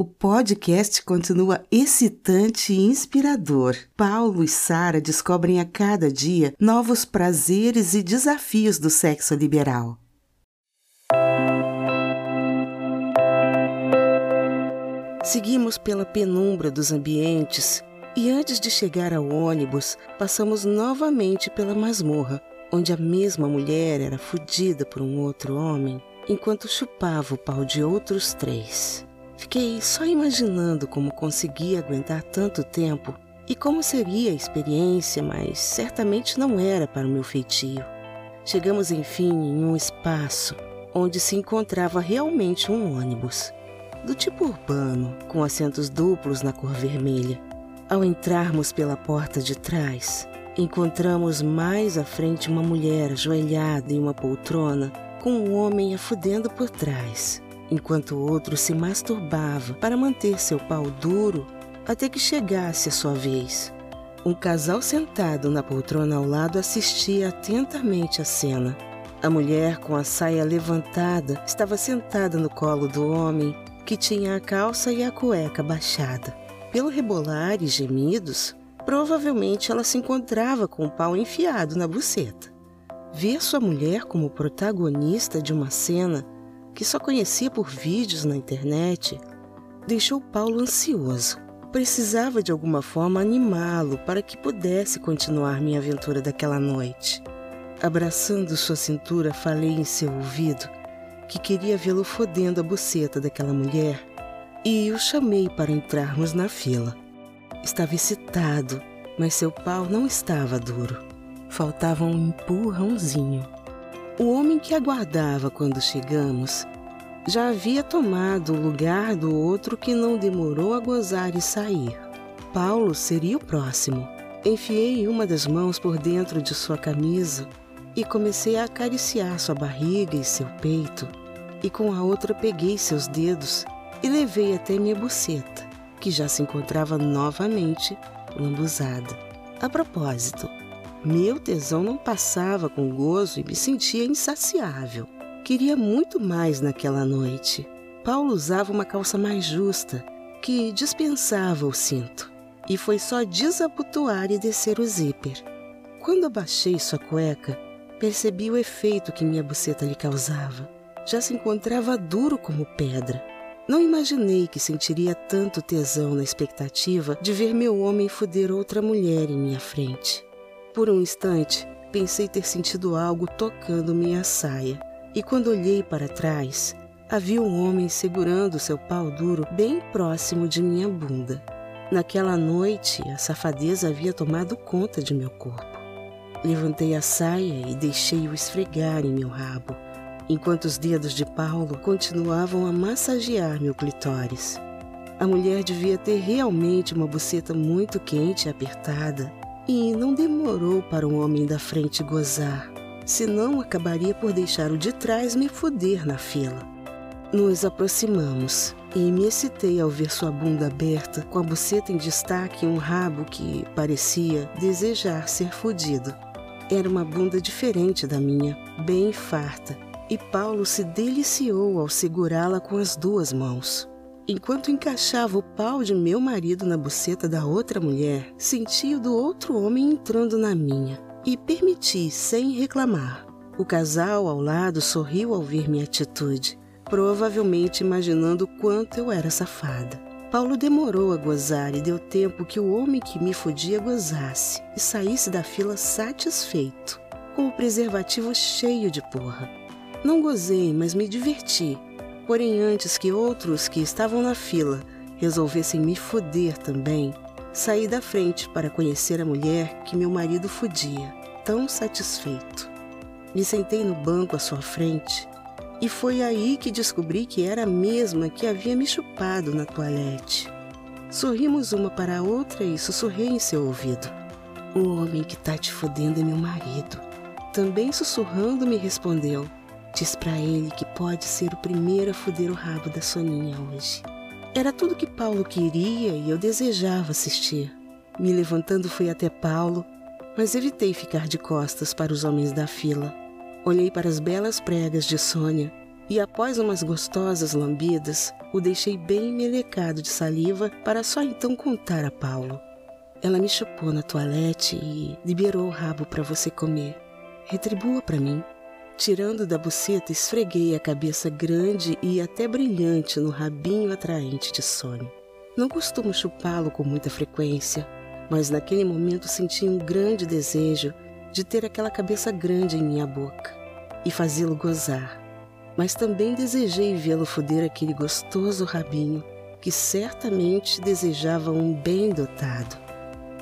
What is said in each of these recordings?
O podcast continua excitante e inspirador. Paulo e Sara descobrem a cada dia novos prazeres e desafios do sexo liberal. Seguimos pela penumbra dos ambientes e antes de chegar ao ônibus, passamos novamente pela masmorra, onde a mesma mulher era fudida por um outro homem enquanto chupava o pau de outros três. Fiquei só imaginando como conseguia aguentar tanto tempo e como seria a experiência, mas certamente não era para o meu feitio. Chegamos enfim em um espaço onde se encontrava realmente um ônibus, do tipo urbano, com assentos duplos na cor vermelha. Ao entrarmos pela porta de trás, encontramos mais à frente uma mulher ajoelhada em uma poltrona com um homem afudendo por trás, enquanto o outro se masturbava para manter seu pau duro até que chegasse a sua vez. Um casal sentado na poltrona ao lado assistia atentamente à cena. A mulher, com a saia levantada, estava sentada no colo do homem, que tinha a calça e a cueca baixada. Pelo rebolar e gemidos, provavelmente ela se encontrava com o pau enfiado na buceta. Ver sua mulher como protagonista de uma cena que só conhecia por vídeos na internet deixou Paulo ansioso. Precisava de alguma forma animá-lo para que pudesse continuar minha aventura daquela noite. Abraçando sua cintura, falei em seu ouvido que queria vê-lo fodendo a buceta daquela mulher e o chamei para entrarmos na fila. Estava excitado, mas seu pau não estava duro. Faltava um empurrãozinho. O homem que aguardava quando chegamos já havia tomado o lugar do outro que não demorou a gozar e sair. Paulo seria o próximo. Enfiei uma das mãos por dentro de sua camisa e comecei a acariciar sua barriga e seu peito, e com a outra peguei seus dedos e levei até minha buceta, que já se encontrava novamente lambuzada. A propósito, meu tesão não passava com gozo e me sentia insaciável. Queria muito mais naquela noite. Paulo usava uma calça mais justa, que dispensava o cinto, e foi só desabotoar e descer o zíper. Quando abaixei sua cueca, percebi o efeito que minha buceta lhe causava. Já se encontrava duro como pedra. Não imaginei que sentiria tanto tesão na expectativa de ver meu homem foder outra mulher em minha frente. Por um instante, pensei ter sentido algo tocando minha saia, e quando olhei para trás, havia um homem segurando seu pau duro bem próximo de minha bunda. Naquela noite, a safadeza havia tomado conta de meu corpo. Levantei a saia e deixei-o esfregar em meu rabo, enquanto os dedos de Paulo continuavam a massagear meu clitóris. A mulher devia ter realmente uma buceta muito quente e apertada, e não demorou para o homem da frente gozar, senão acabaria por deixar o de trás me foder na fila. Nos aproximamos e me excitei ao ver sua bunda aberta, com a buceta em destaque e um rabo que parecia desejar ser fodido. Era uma bunda diferente da minha, bem farta, e Paulo se deliciou ao segurá-la com as duas mãos. Enquanto encaixava o pau de meu marido na buceta da outra mulher, senti o do outro homem entrando na minha e permiti sem reclamar. O casal ao lado sorriu ao ver minha atitude, provavelmente imaginando quanto eu era safada. Paulo demorou a gozar e deu tempo que o homem que me fodia gozasse e saísse da fila satisfeito, com o preservativo cheio de porra. Não gozei, mas me diverti Porém, antes que outros que estavam na fila resolvessem me foder também, saí da frente para conhecer a mulher que meu marido fodia, tão satisfeito. Me sentei no banco à sua frente e foi aí que descobri que era a mesma que havia me chupado na toalete. Sorrimos uma para a outra e sussurrei em seu ouvido. O homem que tá te fodendo é meu marido. Também sussurrando me respondeu. Diz para ele que pode ser o primeiro a foder o rabo da Soninha hoje. Era tudo que Paulo queria e eu desejava assistir. Me levantando fui até Paulo, mas evitei ficar de costas para os homens da fila. Olhei para as belas pregas de Sônia e após umas gostosas lambidas, o deixei bem melecado de saliva para só então contar a Paulo. Ela me chupou na toalete e liberou o rabo para você comer. Retribua para mim. Tirando da buceta, esfreguei a cabeça grande e até brilhante no rabinho atraente de Sônia. Não costumo chupá-lo com muita frequência, mas naquele momento senti um grande desejo de ter aquela cabeça grande em minha boca e fazê-lo gozar mas também desejei vê-lo foder aquele gostoso rabinho que certamente desejava um bem dotado.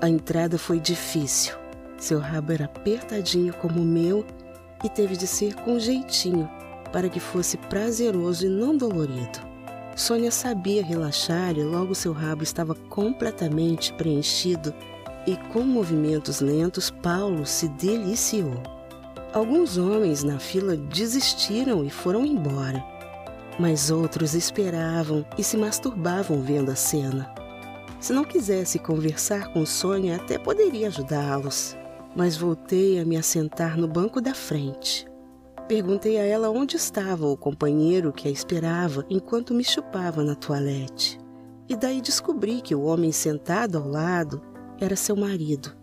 A entrada foi difícil. Seu rabo era apertadinho como o meu e teve de ser com jeitinho para que fosse prazeroso e não dolorido. Sônia sabia relaxar e logo seu rabo estava completamente preenchido e com movimentos lentos Paulo se deliciou. Alguns homens na fila desistiram e foram embora, mas outros esperavam e se masturbavam vendo a cena. Se não quisesse conversar com Sônia, até poderia ajudá-los, mas voltei a me assentar no banco da frente. Perguntei a ela onde estava o companheiro que a esperava enquanto me chupava na toalete. E daí descobri que o homem sentado ao lado era seu marido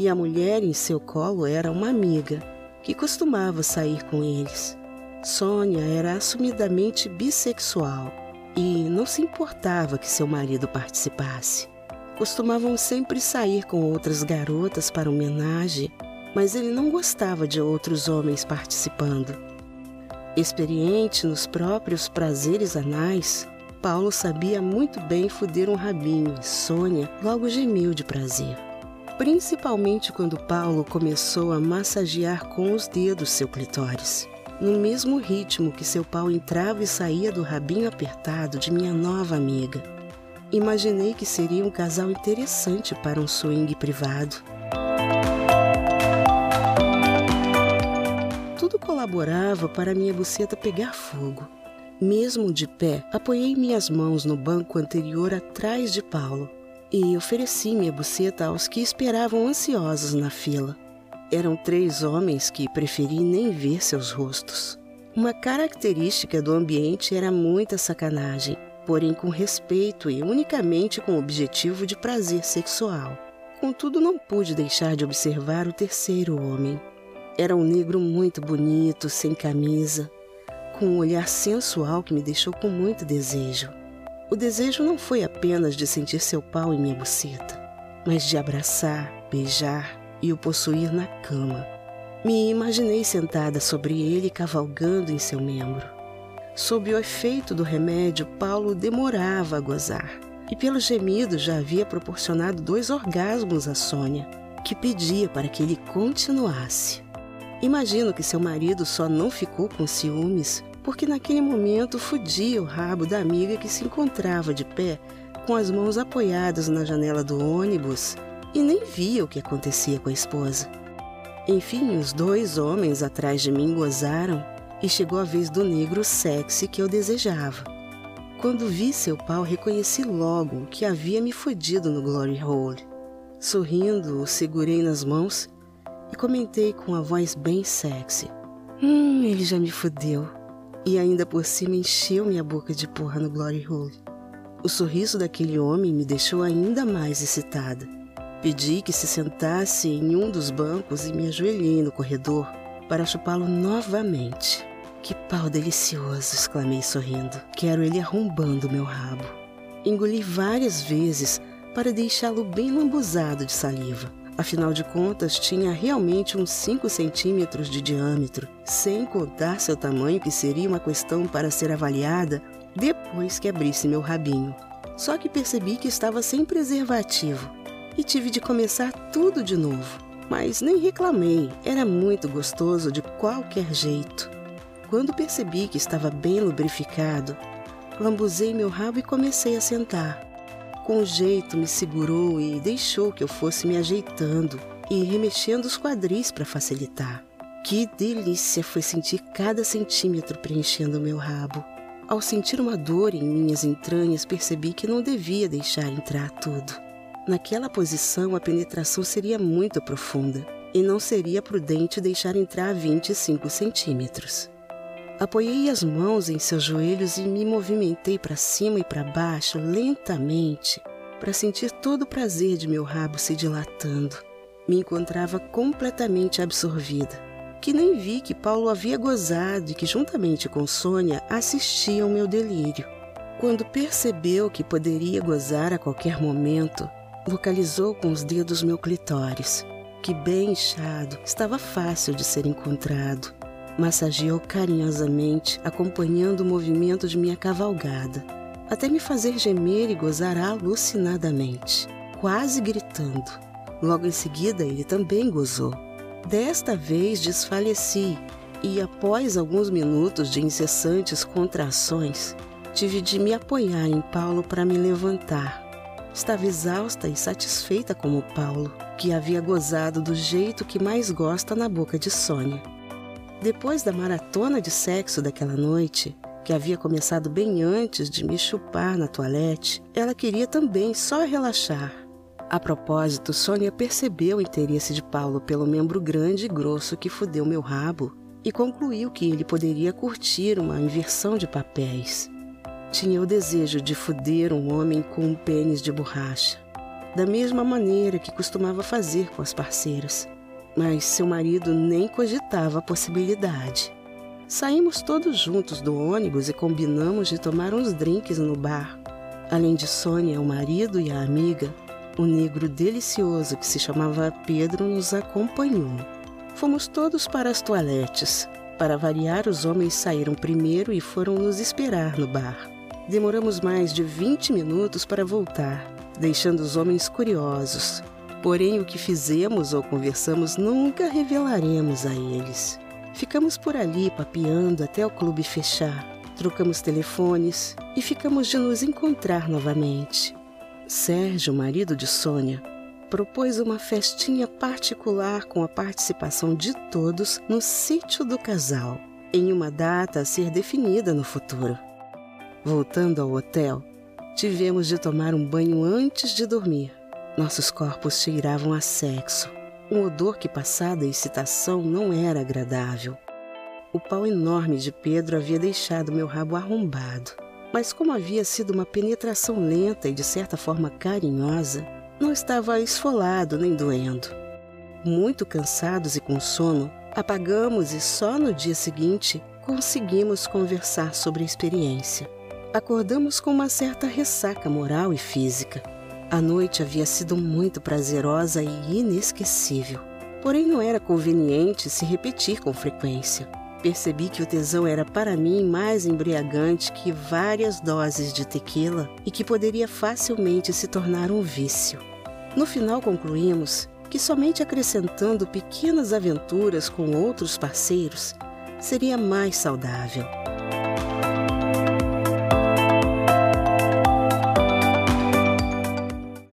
e a mulher em seu colo era uma amiga que costumava sair com eles. Sônia era assumidamente bissexual e não se importava que seu marido participasse. Costumavam sempre sair com outras garotas para homenagem, mas ele não gostava de outros homens participando. Experiente nos próprios prazeres anais, Paulo sabia muito bem fuder um rabinho e Sônia logo gemeu de prazer principalmente quando Paulo começou a massagear com os dedos seu clitóris, no mesmo ritmo que seu pau entrava e saía do rabinho apertado de minha nova amiga. Imaginei que seria um casal interessante para um swing privado. Tudo colaborava para minha buceta pegar fogo. Mesmo de pé, apoiei minhas mãos no banco anterior atrás de Paulo e ofereci minha buceta aos que esperavam ansiosos na fila. Eram três homens que preferi nem ver seus rostos. Uma característica do ambiente era muita sacanagem, porém com respeito e unicamente com o objetivo de prazer sexual. Contudo, não pude deixar de observar o terceiro homem. Era um negro muito bonito, sem camisa, com um olhar sensual que me deixou com muito desejo. O desejo não foi apenas de sentir seu pau em minha buceta, mas de abraçar, beijar e o possuir na cama. Me imaginei sentada sobre ele cavalgando em seu membro. Sob o efeito do remédio, Paulo demorava a gozar, e pelo gemido já havia proporcionado dois orgasmos a Sônia, que pedia para que ele continuasse. Imagino que seu marido só não ficou com ciúmes porque naquele momento fudia o rabo da amiga que se encontrava de pé, com as mãos apoiadas na janela do ônibus, e nem via o que acontecia com a esposa. Enfim, os dois homens atrás de mim gozaram e chegou a vez do negro sexy que eu desejava. Quando vi seu pau, reconheci logo que havia me fodido no Glory Hole. Sorrindo, o segurei nas mãos e comentei com a voz bem sexy. Hum, ele já me fodeu e ainda por cima encheu minha boca de porra no Glory Hole. O sorriso daquele homem me deixou ainda mais excitada. Pedi que se sentasse em um dos bancos e me ajoelhei no corredor para chupá-lo novamente. Que pau delicioso! exclamei sorrindo. Quero ele arrombando meu rabo. Engoli várias vezes para deixá-lo bem lambuzado de saliva. Afinal de contas, tinha realmente uns 5 centímetros de diâmetro, sem contar seu tamanho, que seria uma questão para ser avaliada depois que abrisse meu rabinho. Só que percebi que estava sem preservativo e tive de começar tudo de novo. Mas nem reclamei, era muito gostoso de qualquer jeito. Quando percebi que estava bem lubrificado, lambuzei meu rabo e comecei a sentar. Com jeito me segurou e deixou que eu fosse me ajeitando e remexendo os quadris para facilitar. Que delícia foi sentir cada centímetro preenchendo meu rabo. Ao sentir uma dor em minhas entranhas, percebi que não devia deixar entrar tudo. Naquela posição, a penetração seria muito profunda e não seria prudente deixar entrar 25 centímetros. Apoiei as mãos em seus joelhos e me movimentei para cima e para baixo lentamente para sentir todo o prazer de meu rabo se dilatando. Me encontrava completamente absorvida, que nem vi que Paulo havia gozado e que, juntamente com Sônia, assistia ao meu delírio. Quando percebeu que poderia gozar a qualquer momento, localizou com os dedos meu clitóris, que, bem inchado, estava fácil de ser encontrado Massageou carinhosamente, acompanhando o movimento de minha cavalgada, até me fazer gemer e gozar alucinadamente, quase gritando. Logo em seguida, ele também gozou. Desta vez desfaleci e, após alguns minutos de incessantes contrações, tive de me apoiar em Paulo para me levantar. Estava exausta e satisfeita como Paulo, que havia gozado do jeito que mais gosta na boca de Sônia. Depois da maratona de sexo daquela noite, que havia começado bem antes de me chupar na toalete, ela queria também só relaxar. A propósito, Sônia percebeu o interesse de Paulo pelo membro grande e grosso que fudeu meu rabo e concluiu que ele poderia curtir uma inversão de papéis. Tinha o desejo de fuder um homem com um pênis de borracha, da mesma maneira que costumava fazer com as parceiras mas seu marido nem cogitava a possibilidade. Saímos todos juntos do ônibus e combinamos de tomar uns drinks no bar. Além de Sônia, o marido e a amiga, o negro delicioso que se chamava Pedro nos acompanhou. Fomos todos para as toaletes. Para variar, os homens saíram primeiro e foram nos esperar no bar. Demoramos mais de 20 minutos para voltar, deixando os homens curiosos, Porém, o que fizemos ou conversamos nunca revelaremos a eles. Ficamos por ali papeando até o clube fechar. Trocamos telefones e ficamos de nos encontrar novamente. Sérgio, marido de Sônia, propôs uma festinha particular com a participação de todos no sítio do casal, em uma data a ser definida no futuro. Voltando ao hotel, tivemos de tomar um banho antes de dormir. Nossos corpos cheiravam a sexo, um odor que, passada a excitação, não era agradável. O pau enorme de Pedro havia deixado meu rabo arrombado, mas, como havia sido uma penetração lenta e de certa forma carinhosa, não estava esfolado nem doendo. Muito cansados e com sono, apagamos e só no dia seguinte conseguimos conversar sobre a experiência. Acordamos com uma certa ressaca moral e física. A noite havia sido muito prazerosa e inesquecível. Porém, não era conveniente se repetir com frequência. Percebi que o tesão era para mim mais embriagante que várias doses de tequila e que poderia facilmente se tornar um vício. No final, concluímos que somente acrescentando pequenas aventuras com outros parceiros seria mais saudável.